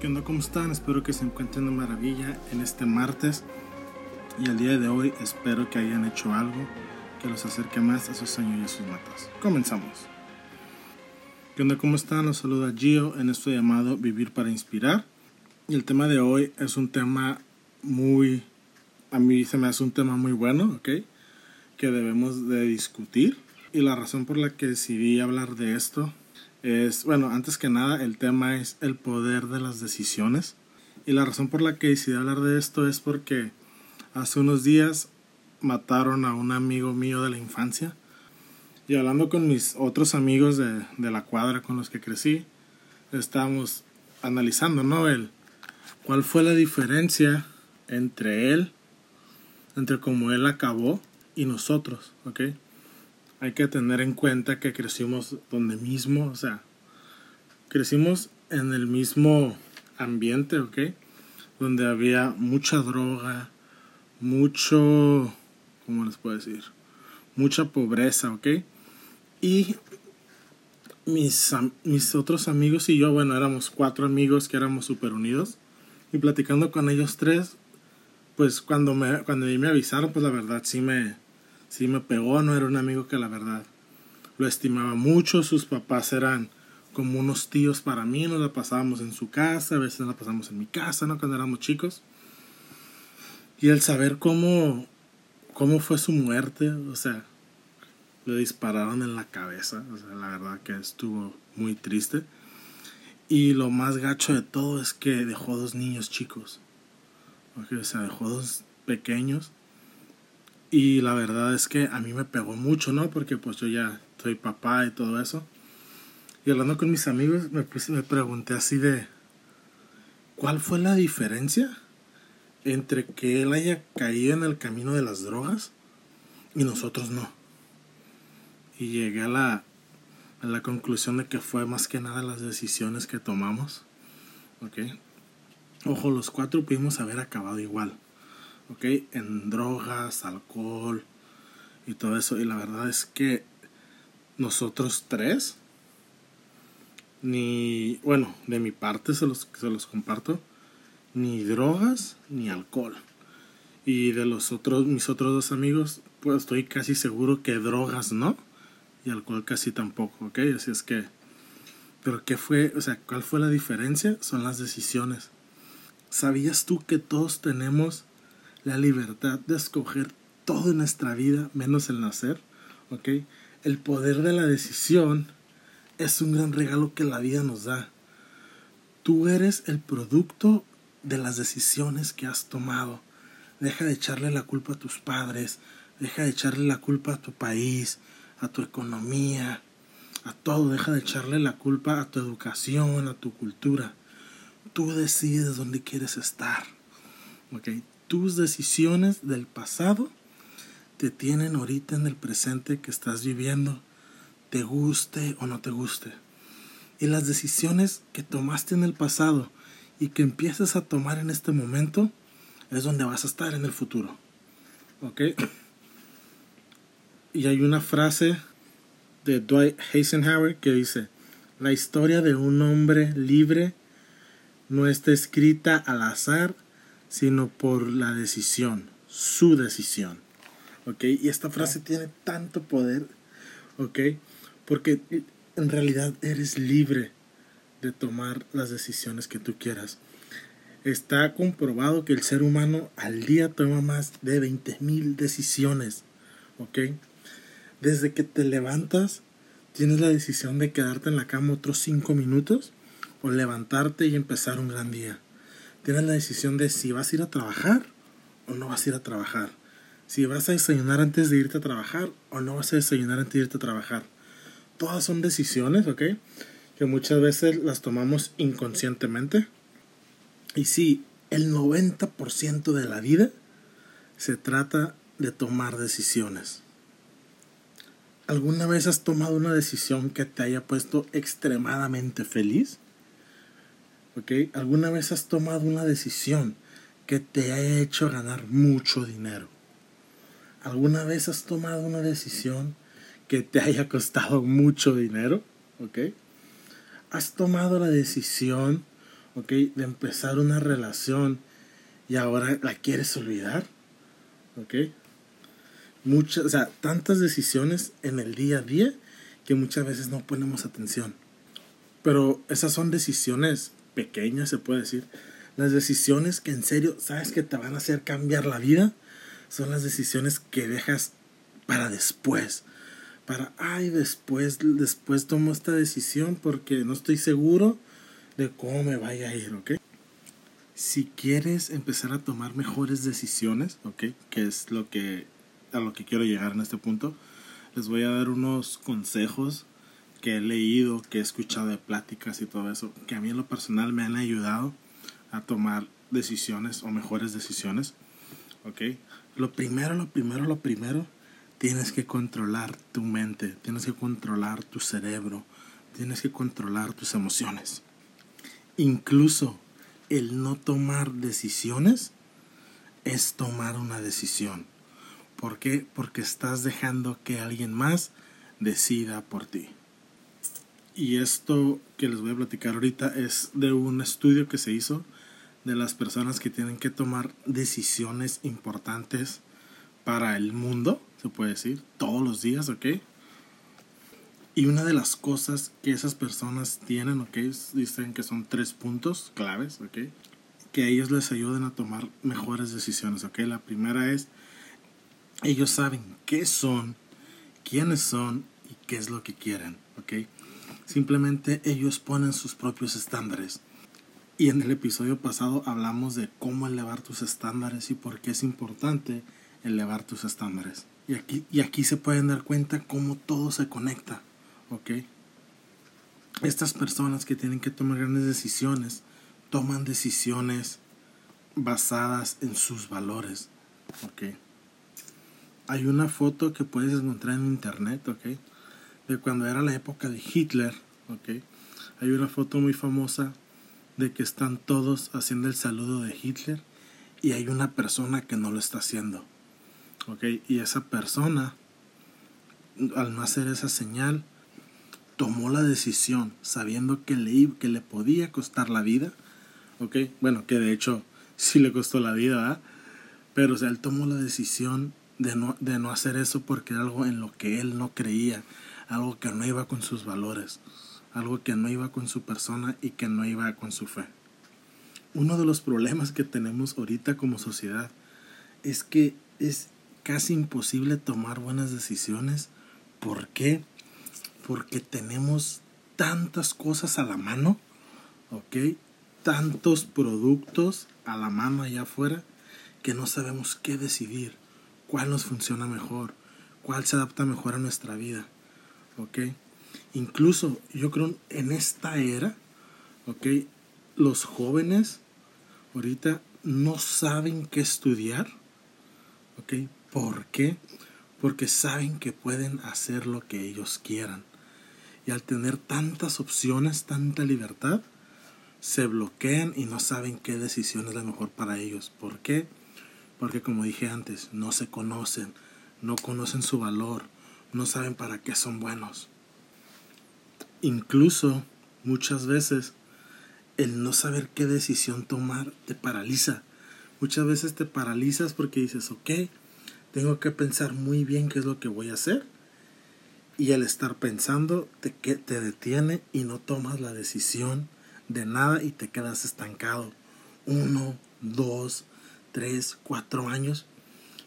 ¿Qué onda? ¿Cómo están? Espero que se encuentren de maravilla en este martes. Y el día de hoy espero que hayan hecho algo que los acerque más a sus sueños y a sus metas. Comenzamos. ¿Qué onda? ¿Cómo están? Los saluda Gio en esto llamado Vivir para Inspirar. Y el tema de hoy es un tema muy... A mí se me hace un tema muy bueno, ¿ok? Que debemos de discutir. Y la razón por la que decidí hablar de esto es, bueno, antes que nada, el tema es el poder de las decisiones. Y la razón por la que decidí hablar de esto es porque hace unos días mataron a un amigo mío de la infancia. Y hablando con mis otros amigos de, de la cuadra con los que crecí, estábamos analizando, ¿no? El, ¿Cuál fue la diferencia entre él, entre cómo él acabó y nosotros, ¿ok? Hay que tener en cuenta que crecimos donde mismo, o sea, crecimos en el mismo ambiente, ¿ok? Donde había mucha droga, mucho, ¿cómo les puedo decir? Mucha pobreza, ¿ok? Y mis, mis otros amigos y yo, bueno, éramos cuatro amigos que éramos súper unidos. Y platicando con ellos tres, pues cuando me, cuando me avisaron, pues la verdad sí me, sí me pegó, no era un amigo que la verdad lo estimaba mucho, sus papás eran como unos tíos para mí, nos la pasábamos en su casa, a veces nos la pasamos en mi casa, ¿no? Cuando éramos chicos. Y el saber cómo, cómo fue su muerte, o sea, le dispararon en la cabeza, o sea, la verdad que estuvo muy triste. Y lo más gacho de todo es que dejó dos niños chicos. O sea, dejó dos pequeños y la verdad es que a mí me pegó mucho, ¿no? Porque pues yo ya soy papá y todo eso. Y hablando con mis amigos me, me pregunté así de, ¿cuál fue la diferencia entre que él haya caído en el camino de las drogas y nosotros no? Y llegué a la, a la conclusión de que fue más que nada las decisiones que tomamos. ¿Ok? Ojo, los cuatro pudimos haber acabado igual ¿ok? En drogas, alcohol y todo eso. Y la verdad es que nosotros tres, ni, bueno, de mi parte se los, se los comparto, ni drogas ni alcohol. Y de los otros, mis otros dos amigos, pues estoy casi seguro que drogas no, y alcohol casi tampoco, ¿ok? Así es que, pero ¿qué fue? O sea, ¿cuál fue la diferencia? Son las decisiones. ¿Sabías tú que todos tenemos la libertad de escoger todo en nuestra vida menos el nacer, ¿ok? El poder de la decisión es un gran regalo que la vida nos da. Tú eres el producto de las decisiones que has tomado. Deja de echarle la culpa a tus padres, deja de echarle la culpa a tu país, a tu economía, a todo. Deja de echarle la culpa a tu educación, a tu cultura. Tú decides dónde quieres estar. Tus decisiones del pasado te tienen ahorita en el presente que estás viviendo, te guste o no te guste. Y las decisiones que tomaste en el pasado y que empiezas a tomar en este momento es donde vas a estar en el futuro. ¿Ok? Y hay una frase de Dwight Eisenhower que dice, la historia de un hombre libre no está escrita al azar sino por la decisión, su decisión. ¿Ok? Y esta frase tiene tanto poder, ¿ok? Porque en realidad eres libre de tomar las decisiones que tú quieras. Está comprobado que el ser humano al día toma más de 20.000 decisiones, ¿ok? Desde que te levantas, tienes la decisión de quedarte en la cama otros 5 minutos o levantarte y empezar un gran día tienes la decisión de si vas a ir a trabajar o no vas a ir a trabajar. Si vas a desayunar antes de irte a trabajar o no vas a desayunar antes de irte a trabajar. Todas son decisiones, ¿ok? Que muchas veces las tomamos inconscientemente. Y sí, el 90% de la vida se trata de tomar decisiones. ¿Alguna vez has tomado una decisión que te haya puesto extremadamente feliz? ¿Alguna vez has tomado una decisión que te haya hecho ganar mucho dinero? ¿Alguna vez has tomado una decisión que te haya costado mucho dinero? ¿Ok? ¿Has tomado la decisión ¿ok? De empezar una relación y ahora la quieres olvidar, ¿ok? Muchas, o sea, tantas decisiones en el día a día que muchas veces no ponemos atención. Pero esas son decisiones pequeñas, se puede decir. Las decisiones que en serio sabes que te van a hacer cambiar la vida son las decisiones que dejas para después. Para, ay, después, después tomo esta decisión porque no estoy seguro de cómo me vaya a ir, ¿ok? Si quieres empezar a tomar mejores decisiones, ¿ok? Que es lo que, a lo que quiero llegar en este punto, les voy a dar unos consejos que he leído, que he escuchado de pláticas y todo eso, que a mí en lo personal me han ayudado a tomar decisiones o mejores decisiones. ¿Ok? Lo primero, lo primero, lo primero, tienes que controlar tu mente, tienes que controlar tu cerebro, tienes que controlar tus emociones. Incluso el no tomar decisiones es tomar una decisión. ¿Por qué? Porque estás dejando que alguien más decida por ti. Y esto que les voy a platicar ahorita es de un estudio que se hizo de las personas que tienen que tomar decisiones importantes para el mundo, se puede decir, todos los días, ¿ok? Y una de las cosas que esas personas tienen, ¿ok? Dicen que son tres puntos claves, ¿ok? Que ellos les ayuden a tomar mejores decisiones, ¿ok? La primera es, ellos saben qué son, quiénes son y qué es lo que quieren, ¿ok? Simplemente ellos ponen sus propios estándares. Y en el episodio pasado hablamos de cómo elevar tus estándares y por qué es importante elevar tus estándares. Y aquí, y aquí se pueden dar cuenta cómo todo se conecta. ¿Ok? Estas personas que tienen que tomar grandes decisiones, toman decisiones basadas en sus valores. ¿Ok? Hay una foto que puedes encontrar en internet, ¿ok? De cuando era la época de Hitler, ¿ok? Hay una foto muy famosa de que están todos haciendo el saludo de Hitler y hay una persona que no lo está haciendo, ¿ok? Y esa persona, al no hacer esa señal, tomó la decisión sabiendo que le, que le podía costar la vida, ¿ok? Bueno, que de hecho sí le costó la vida. Pero o sea, él tomó la decisión de no, de no hacer eso porque era algo en lo que él no creía algo que no iba con sus valores, algo que no iba con su persona y que no iba con su fe. Uno de los problemas que tenemos ahorita como sociedad es que es casi imposible tomar buenas decisiones. ¿Por qué? Porque tenemos tantas cosas a la mano, ¿ok? Tantos productos a la mano allá afuera que no sabemos qué decidir, cuál nos funciona mejor, cuál se adapta mejor a nuestra vida. ¿Ok? Incluso yo creo en esta era, ¿ok? Los jóvenes ahorita no saben qué estudiar, ¿ok? ¿Por qué? Porque saben que pueden hacer lo que ellos quieran. Y al tener tantas opciones, tanta libertad, se bloquean y no saben qué decisión es la mejor para ellos. ¿Por qué? Porque como dije antes, no se conocen, no conocen su valor, no saben para qué son buenos. Incluso muchas veces el no saber qué decisión tomar te paraliza. Muchas veces te paralizas porque dices, ok, tengo que pensar muy bien qué es lo que voy a hacer. Y al estar pensando te, te detiene y no tomas la decisión de nada y te quedas estancado. Uno, dos, tres, cuatro años.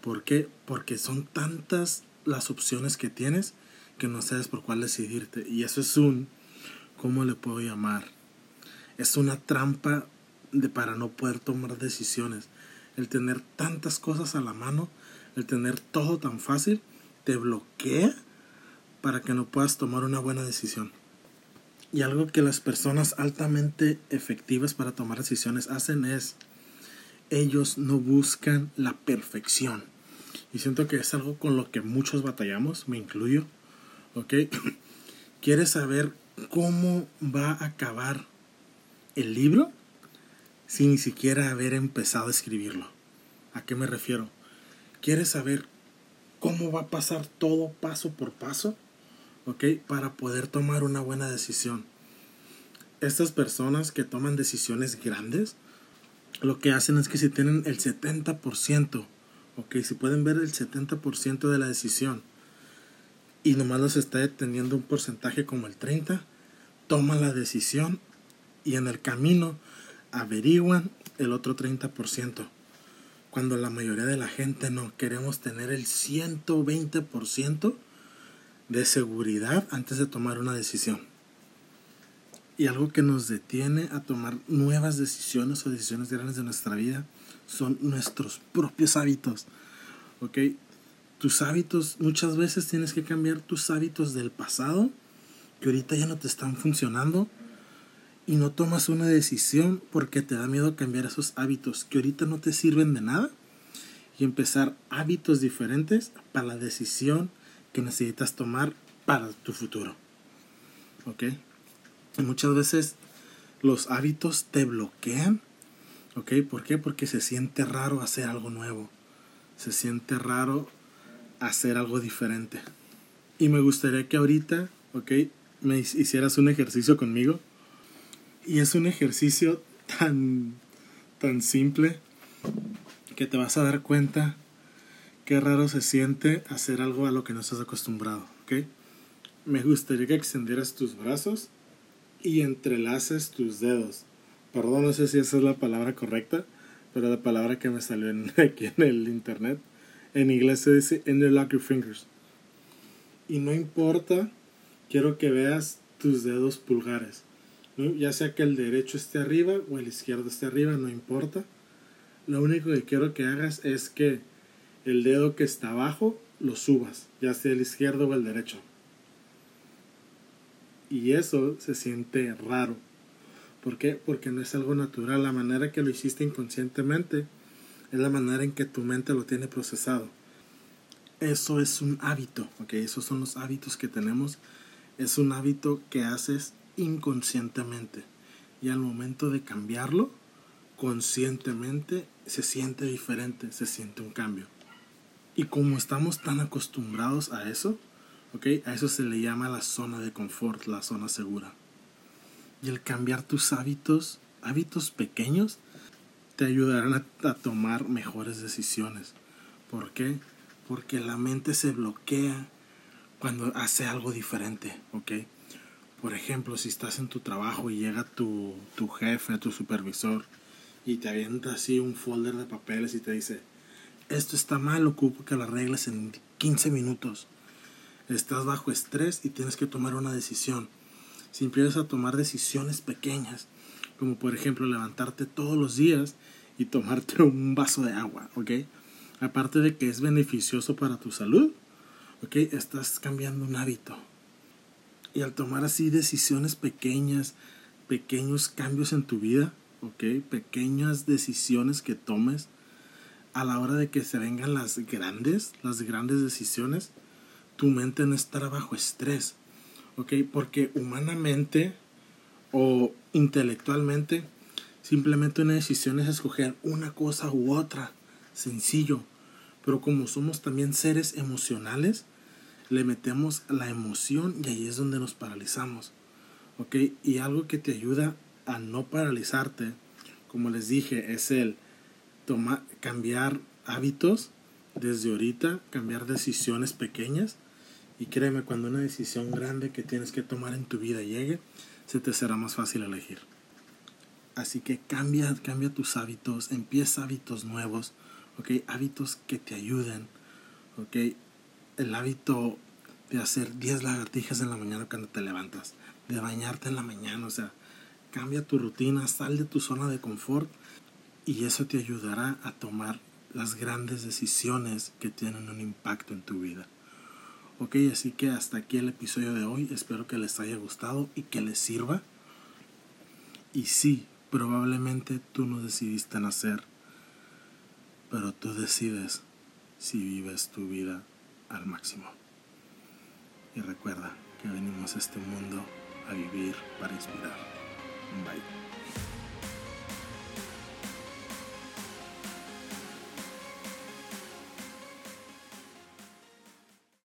¿Por qué? Porque son tantas las opciones que tienes que no sabes por cuál decidirte. Y eso es un, ¿cómo le puedo llamar? Es una trampa de para no poder tomar decisiones. El tener tantas cosas a la mano, el tener todo tan fácil, te bloquea para que no puedas tomar una buena decisión. Y algo que las personas altamente efectivas para tomar decisiones hacen es, ellos no buscan la perfección. Y siento que es algo con lo que muchos batallamos, me incluyo. ¿Ok? ¿Quieres saber cómo va a acabar el libro? Sin ni siquiera haber empezado a escribirlo. ¿A qué me refiero? ¿Quieres saber cómo va a pasar todo paso por paso? ¿Ok? Para poder tomar una buena decisión. estas personas que toman decisiones grandes, lo que hacen es que si tienen el 70%, ok, si pueden ver el 70% de la decisión y nomás los está deteniendo un porcentaje como el 30%, toman la decisión y en el camino averiguan el otro 30%. Cuando la mayoría de la gente no queremos tener el 120% de seguridad antes de tomar una decisión. Y algo que nos detiene a tomar nuevas decisiones o decisiones grandes de nuestra vida son nuestros propios hábitos. ¿Ok? Tus hábitos, muchas veces tienes que cambiar tus hábitos del pasado que ahorita ya no te están funcionando y no tomas una decisión porque te da miedo cambiar esos hábitos que ahorita no te sirven de nada y empezar hábitos diferentes para la decisión que necesitas tomar para tu futuro. ¿Ok? muchas veces los hábitos te bloquean. ¿Ok? ¿Por qué? Porque se siente raro hacer algo nuevo. Se siente raro hacer algo diferente. Y me gustaría que ahorita, ¿ok? Me hicieras un ejercicio conmigo y es un ejercicio tan, tan simple que te vas a dar cuenta qué raro se siente hacer algo a lo que no estás acostumbrado, ¿ok? Me gustaría que extendieras tus brazos y entrelaces tus dedos. Perdón, no sé si esa es la palabra correcta, pero la palabra que me salió en, aquí en el internet. En inglés se dice interlock your fingers. Y no importa, quiero que veas tus dedos pulgares. Ya sea que el derecho esté arriba o el izquierdo esté arriba, no importa. Lo único que quiero que hagas es que el dedo que está abajo lo subas, ya sea el izquierdo o el derecho. Y eso se siente raro. ¿Por qué? Porque no es algo natural. La manera que lo hiciste inconscientemente es la manera en que tu mente lo tiene procesado. Eso es un hábito, ¿ok? Esos son los hábitos que tenemos. Es un hábito que haces inconscientemente. Y al momento de cambiarlo, conscientemente, se siente diferente, se siente un cambio. Y como estamos tan acostumbrados a eso, ¿ok? A eso se le llama la zona de confort, la zona segura. Y el cambiar tus hábitos, hábitos pequeños, te ayudarán a, tomar mejores decisiones. ¿Por qué? Porque la mente se bloquea cuando hace algo diferente, ¿ok? Por ejemplo, si estás en tu trabajo y llega tu, tu jefe, tu supervisor, y te avienta así un folder de papeles y te dice, esto está mal, ocupo que lo arregles en 15 minutos. Estás bajo estrés y tienes que tomar una decisión. Si empiezas a tomar decisiones pequeñas, como por ejemplo levantarte todos los días y tomarte un vaso de agua, ¿ok? Aparte de que es beneficioso para tu salud, ¿ok? Estás cambiando un hábito. Y al tomar así decisiones pequeñas, pequeños cambios en tu vida, ¿ok? Pequeñas decisiones que tomes a la hora de que se vengan las grandes, las grandes decisiones, tu mente no estará bajo estrés, ¿ok? Porque humanamente o intelectualmente, simplemente una decisión es escoger una cosa u otra, sencillo. Pero como somos también seres emocionales, le metemos la emoción y ahí es donde nos paralizamos. ¿Ok? Y algo que te ayuda a no paralizarte, como les dije, es el tomar, cambiar hábitos desde ahorita, cambiar decisiones pequeñas. Y créeme, cuando una decisión grande que tienes que tomar en tu vida llegue, se te será más fácil elegir. Así que cambia, cambia tus hábitos, empieza hábitos nuevos, ¿ok? Hábitos que te ayuden, ¿ok? el hábito de hacer 10 lagartijas en la mañana cuando te levantas, de bañarte en la mañana, o sea, cambia tu rutina, sal de tu zona de confort y eso te ayudará a tomar las grandes decisiones que tienen un impacto en tu vida. Ok, así que hasta aquí el episodio de hoy, espero que les haya gustado y que les sirva. Y sí, probablemente tú no decidiste nacer, pero tú decides si vives tu vida al máximo. Y recuerda que venimos a este mundo a vivir para inspirar. Bye.